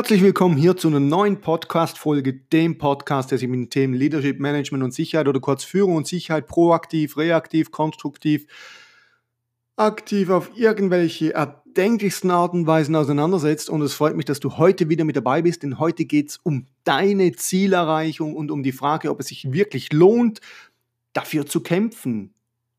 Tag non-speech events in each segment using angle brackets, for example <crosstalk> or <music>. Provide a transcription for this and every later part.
Herzlich willkommen hier zu einer neuen Podcast-Folge, dem Podcast, der sich mit den Themen Leadership, Management und Sicherheit oder kurz Führung und Sicherheit proaktiv, reaktiv, konstruktiv, aktiv auf irgendwelche erdenklichsten Arten und Weisen auseinandersetzt. Und es freut mich, dass du heute wieder mit dabei bist, denn heute geht es um deine Zielerreichung und um die Frage, ob es sich wirklich lohnt, dafür zu kämpfen.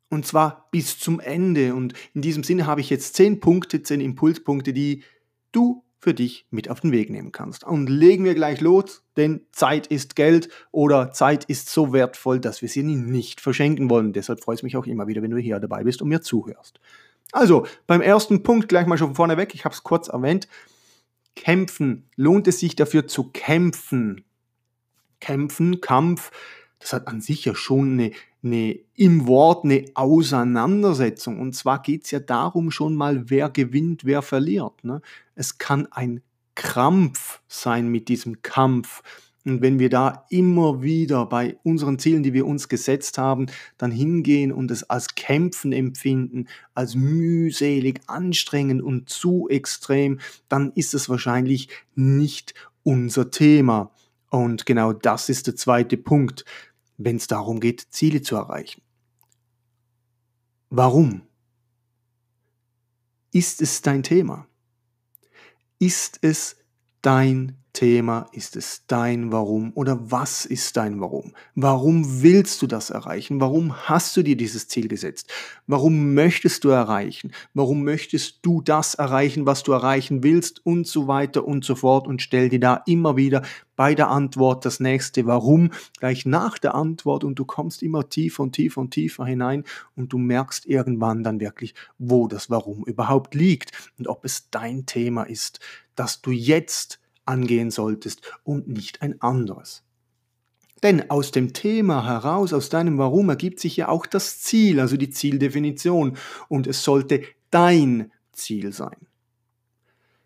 Und zwar bis zum Ende. Und in diesem Sinne habe ich jetzt zehn Punkte, zehn Impulspunkte, die du für dich mit auf den Weg nehmen kannst. Und legen wir gleich los, denn Zeit ist Geld oder Zeit ist so wertvoll, dass wir sie nicht verschenken wollen. Deshalb freut es mich auch immer wieder, wenn du hier dabei bist und mir zuhörst. Also, beim ersten Punkt gleich mal schon vorne weg, ich habe es kurz erwähnt, kämpfen. Lohnt es sich dafür zu kämpfen? Kämpfen, Kampf, das hat an sich ja schon eine, eine im Wort eine Auseinandersetzung. Und zwar geht es ja darum schon mal, wer gewinnt, wer verliert. Ne? Es kann ein Krampf sein mit diesem Kampf. Und wenn wir da immer wieder bei unseren Zielen, die wir uns gesetzt haben, dann hingehen und es als Kämpfen empfinden, als mühselig, anstrengend und zu extrem, dann ist es wahrscheinlich nicht unser Thema. Und genau das ist der zweite Punkt wenn es darum geht, Ziele zu erreichen. Warum? Ist es dein Thema? Ist es dein Thema? Ist es dein Warum? Oder was ist dein Warum? Warum willst du das erreichen? Warum hast du dir dieses Ziel gesetzt? Warum möchtest du erreichen? Warum möchtest du das erreichen, was du erreichen willst? Und so weiter und so fort. Und stell dir da immer wieder bei der Antwort das nächste Warum gleich nach der Antwort und du kommst immer tiefer und tiefer und tiefer hinein und du merkst irgendwann dann wirklich, wo das Warum überhaupt liegt und ob es dein Thema ist, dass du jetzt angehen solltest und nicht ein anderes. Denn aus dem Thema heraus, aus deinem Warum ergibt sich ja auch das Ziel, also die Zieldefinition. Und es sollte dein Ziel sein.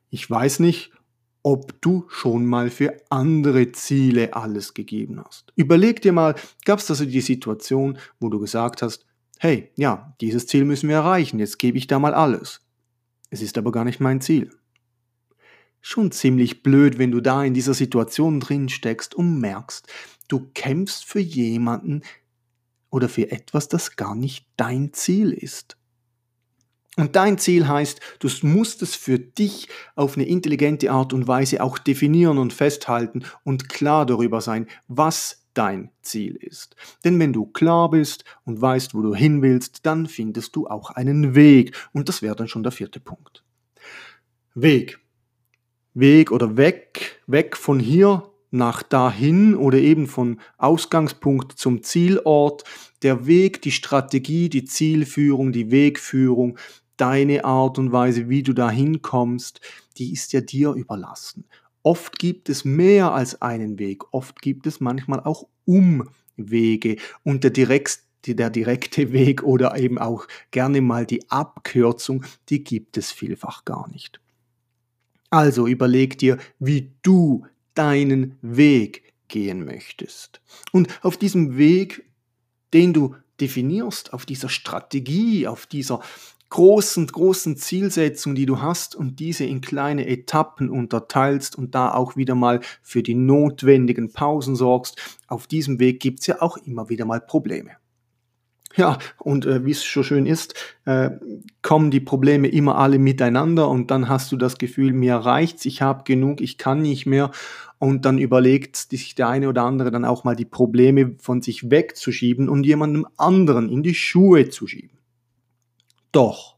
Ich weiß nicht, ob du schon mal für andere Ziele alles gegeben hast. Überleg dir mal, gab es also die Situation, wo du gesagt hast, hey, ja, dieses Ziel müssen wir erreichen, jetzt gebe ich da mal alles. Es ist aber gar nicht mein Ziel schon ziemlich blöd, wenn du da in dieser Situation drin steckst und merkst, du kämpfst für jemanden oder für etwas, das gar nicht dein Ziel ist. Und dein Ziel heißt, du musst es für dich auf eine intelligente Art und Weise auch definieren und festhalten und klar darüber sein, was dein Ziel ist. Denn wenn du klar bist und weißt, wo du hin willst, dann findest du auch einen Weg. Und das wäre dann schon der vierte Punkt. Weg. Weg oder weg, weg von hier nach dahin oder eben von Ausgangspunkt zum Zielort. Der Weg, die Strategie, die Zielführung, die Wegführung, deine Art und Weise, wie du dahin kommst, die ist ja dir überlassen. Oft gibt es mehr als einen Weg, oft gibt es manchmal auch Umwege und der direkt der direkte Weg oder eben auch gerne mal die Abkürzung, die gibt es vielfach gar nicht. Also überleg dir, wie du deinen Weg gehen möchtest. Und auf diesem Weg, den du definierst, auf dieser Strategie, auf dieser großen, großen Zielsetzung, die du hast und diese in kleine Etappen unterteilst und da auch wieder mal für die notwendigen Pausen sorgst, auf diesem Weg gibt es ja auch immer wieder mal Probleme. Ja, und äh, wie es so schön ist, äh, kommen die Probleme immer alle miteinander und dann hast du das Gefühl, mir reicht's, ich habe genug, ich kann nicht mehr. Und dann überlegt sich der eine oder andere dann auch mal die Probleme von sich wegzuschieben und jemandem anderen in die Schuhe zu schieben. Doch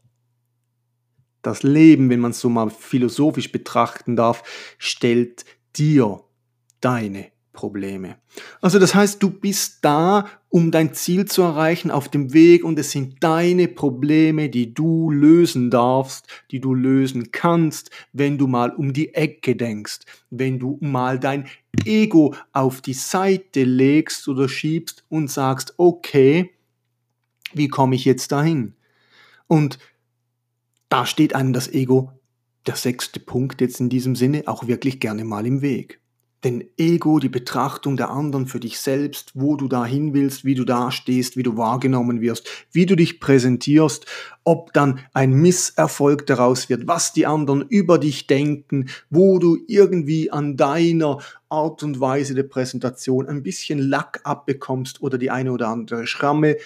das Leben, wenn man es so mal philosophisch betrachten darf, stellt dir deine Probleme. Also das heißt, du bist da, um dein Ziel zu erreichen auf dem Weg und es sind deine Probleme, die du lösen darfst, die du lösen kannst, wenn du mal um die Ecke denkst, wenn du mal dein Ego auf die Seite legst oder schiebst und sagst, okay, wie komme ich jetzt dahin? Und da steht einem das Ego, der sechste Punkt jetzt in diesem Sinne, auch wirklich gerne mal im Weg. Denn Ego, die Betrachtung der anderen für dich selbst, wo du dahin willst, wie du dastehst, wie du wahrgenommen wirst, wie du dich präsentierst, ob dann ein Misserfolg daraus wird, was die anderen über dich denken, wo du irgendwie an deiner Art und Weise der Präsentation ein bisschen Lack abbekommst oder die eine oder andere Schramme,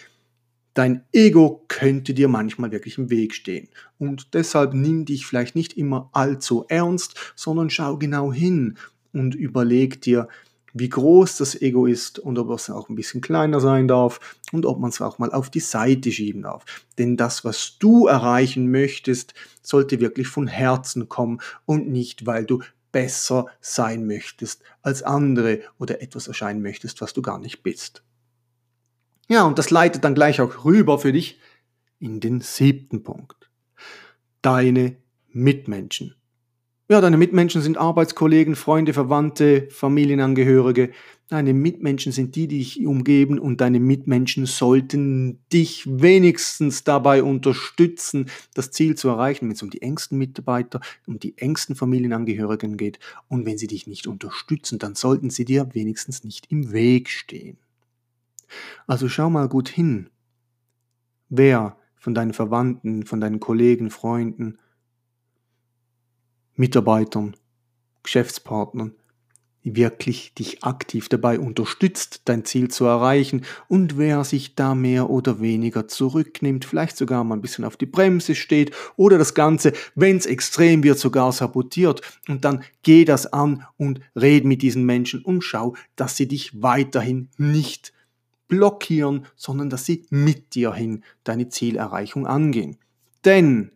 Dein Ego könnte dir manchmal wirklich im Weg stehen. Und deshalb nimm dich vielleicht nicht immer allzu ernst, sondern schau genau hin und überleg dir, wie groß das Ego ist und ob es auch ein bisschen kleiner sein darf und ob man es auch mal auf die Seite schieben darf. Denn das, was du erreichen möchtest, sollte wirklich von Herzen kommen und nicht, weil du besser sein möchtest als andere oder etwas erscheinen möchtest, was du gar nicht bist. Ja, und das leitet dann gleich auch rüber für dich in den siebten Punkt. Deine Mitmenschen. Ja, deine Mitmenschen sind Arbeitskollegen, Freunde, Verwandte, Familienangehörige. Deine Mitmenschen sind die, die dich umgeben und deine Mitmenschen sollten dich wenigstens dabei unterstützen, das Ziel zu erreichen, wenn es um die engsten Mitarbeiter, um die engsten Familienangehörigen geht. Und wenn sie dich nicht unterstützen, dann sollten sie dir wenigstens nicht im Weg stehen. Also schau mal gut hin, wer von deinen Verwandten, von deinen Kollegen, Freunden, Mitarbeitern, Geschäftspartnern wirklich dich aktiv dabei unterstützt, dein Ziel zu erreichen und wer sich da mehr oder weniger zurücknimmt, vielleicht sogar mal ein bisschen auf die Bremse steht oder das Ganze, wenn es extrem wird, sogar sabotiert. Und dann geh das an und red mit diesen Menschen und schau, dass sie dich weiterhin nicht blockieren, sondern dass sie mit dir hin deine Zielerreichung angehen. Denn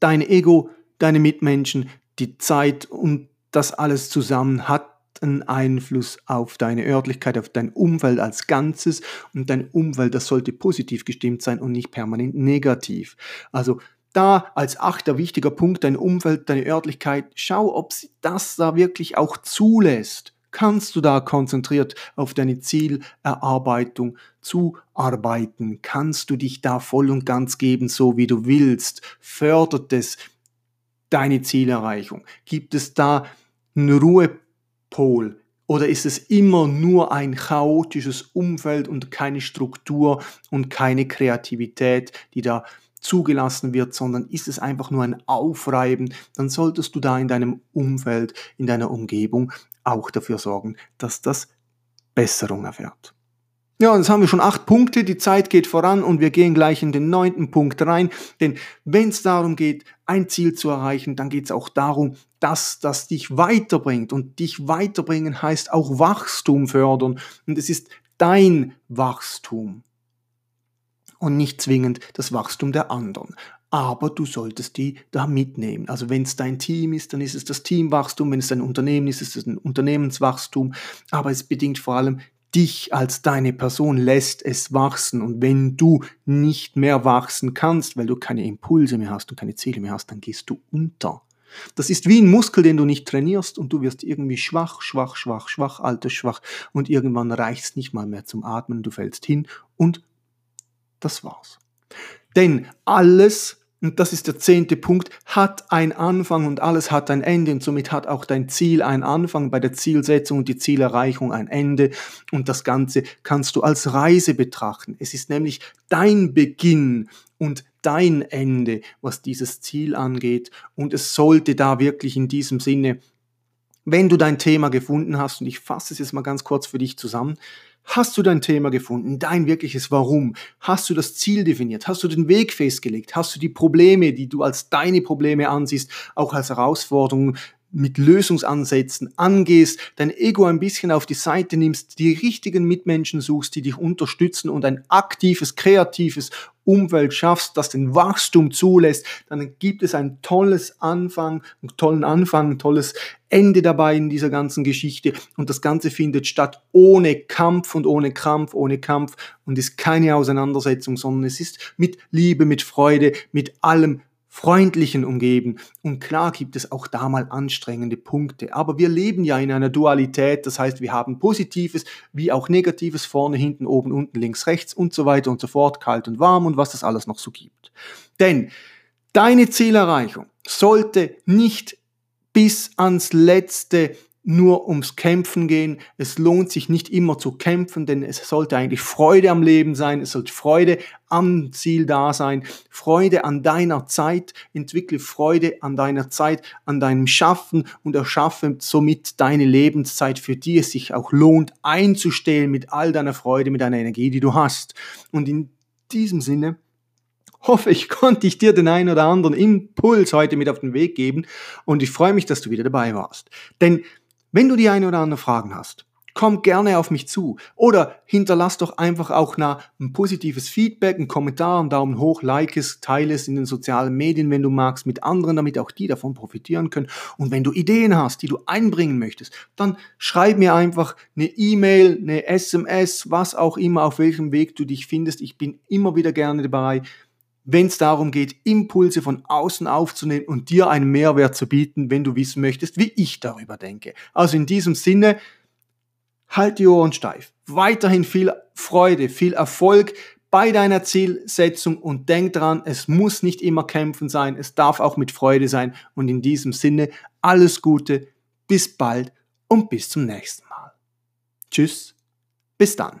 dein Ego, deine Mitmenschen, die Zeit und das alles zusammen hat einen Einfluss auf deine Örtlichkeit, auf dein Umfeld als Ganzes und dein Umfeld, das sollte positiv gestimmt sein und nicht permanent negativ. Also da als achter wichtiger Punkt dein Umfeld, deine Örtlichkeit, schau, ob sie das da wirklich auch zulässt kannst du da konzentriert auf deine Zielerarbeitung zuarbeiten? Kannst du dich da voll und ganz geben, so wie du willst? Fördert es deine Zielerreichung? Gibt es da einen Ruhepol? Oder ist es immer nur ein chaotisches Umfeld und keine Struktur und keine Kreativität, die da zugelassen wird, sondern ist es einfach nur ein Aufreiben, dann solltest du da in deinem Umfeld, in deiner Umgebung auch dafür sorgen, dass das Besserung erfährt. Ja, und jetzt haben wir schon acht Punkte, die Zeit geht voran und wir gehen gleich in den neunten Punkt rein. Denn wenn es darum geht, ein Ziel zu erreichen, dann geht es auch darum, dass das dich weiterbringt. Und dich weiterbringen heißt auch Wachstum fördern. Und es ist dein Wachstum und nicht zwingend das Wachstum der anderen aber du solltest die da mitnehmen. Also wenn es dein Team ist, dann ist es das Teamwachstum, wenn es ein Unternehmen ist, ist es ein Unternehmenswachstum, aber es bedingt vor allem dich als deine Person lässt es wachsen und wenn du nicht mehr wachsen kannst, weil du keine Impulse mehr hast und keine Ziele mehr hast, dann gehst du unter. Das ist wie ein Muskel, den du nicht trainierst und du wirst irgendwie schwach, schwach, schwach, schwach, altersschwach und irgendwann reicht es nicht mal mehr zum Atmen, du fällst hin und das war's. Denn alles, und das ist der zehnte Punkt, hat ein Anfang und alles hat ein Ende und somit hat auch dein Ziel einen Anfang, bei der Zielsetzung und die Zielerreichung ein Ende. Und das Ganze kannst du als Reise betrachten. Es ist nämlich dein Beginn und dein Ende, was dieses Ziel angeht. Und es sollte da wirklich in diesem Sinne, wenn du dein Thema gefunden hast, und ich fasse es jetzt mal ganz kurz für dich zusammen, Hast du dein Thema gefunden, dein wirkliches Warum? Hast du das Ziel definiert? Hast du den Weg festgelegt? Hast du die Probleme, die du als deine Probleme ansiehst, auch als Herausforderungen mit Lösungsansätzen angehst, dein Ego ein bisschen auf die Seite nimmst, die richtigen Mitmenschen suchst, die dich unterstützen und ein aktives, kreatives Umfeld schaffst, das den Wachstum zulässt, dann gibt es ein tolles Anfang, einen tollen Anfang, ein tolles Ende dabei in dieser ganzen Geschichte. Und das Ganze findet statt ohne Kampf und ohne Krampf, ohne Kampf. Und ist keine Auseinandersetzung, sondern es ist mit Liebe, mit Freude, mit allem Freundlichen umgeben. Und klar gibt es auch da mal anstrengende Punkte. Aber wir leben ja in einer Dualität. Das heißt, wir haben Positives wie auch Negatives vorne, hinten, oben, unten, links, rechts und so weiter und so fort, kalt und warm und was das alles noch so gibt. Denn deine Zielerreichung sollte nicht bis ans letzte nur ums Kämpfen gehen. Es lohnt sich nicht immer zu kämpfen, denn es sollte eigentlich Freude am Leben sein. Es sollte Freude am Ziel da sein. Freude an deiner Zeit. Entwickle Freude an deiner Zeit, an deinem Schaffen und erschaffe somit deine Lebenszeit, für die es sich auch lohnt, einzustellen mit all deiner Freude, mit deiner Energie, die du hast. Und in diesem Sinne hoffe ich, <laughs> konnte ich dir den einen oder anderen Impuls heute mit auf den Weg geben und ich freue mich, dass du wieder dabei warst. Denn wenn du die eine oder andere Fragen hast, komm gerne auf mich zu oder hinterlass doch einfach auch nach ein positives Feedback, einen Kommentar, einen Daumen hoch, like es, teile es in den sozialen Medien, wenn du magst, mit anderen, damit auch die davon profitieren können. Und wenn du Ideen hast, die du einbringen möchtest, dann schreib mir einfach eine E-Mail, eine SMS, was auch immer, auf welchem Weg du dich findest. Ich bin immer wieder gerne dabei wenn es darum geht, Impulse von außen aufzunehmen und dir einen Mehrwert zu bieten, wenn du wissen möchtest, wie ich darüber denke. Also in diesem Sinne, halt die Ohren steif. Weiterhin viel Freude, viel Erfolg bei deiner Zielsetzung und denk dran, es muss nicht immer kämpfen sein, es darf auch mit Freude sein. Und in diesem Sinne, alles Gute, bis bald und bis zum nächsten Mal. Tschüss, bis dann.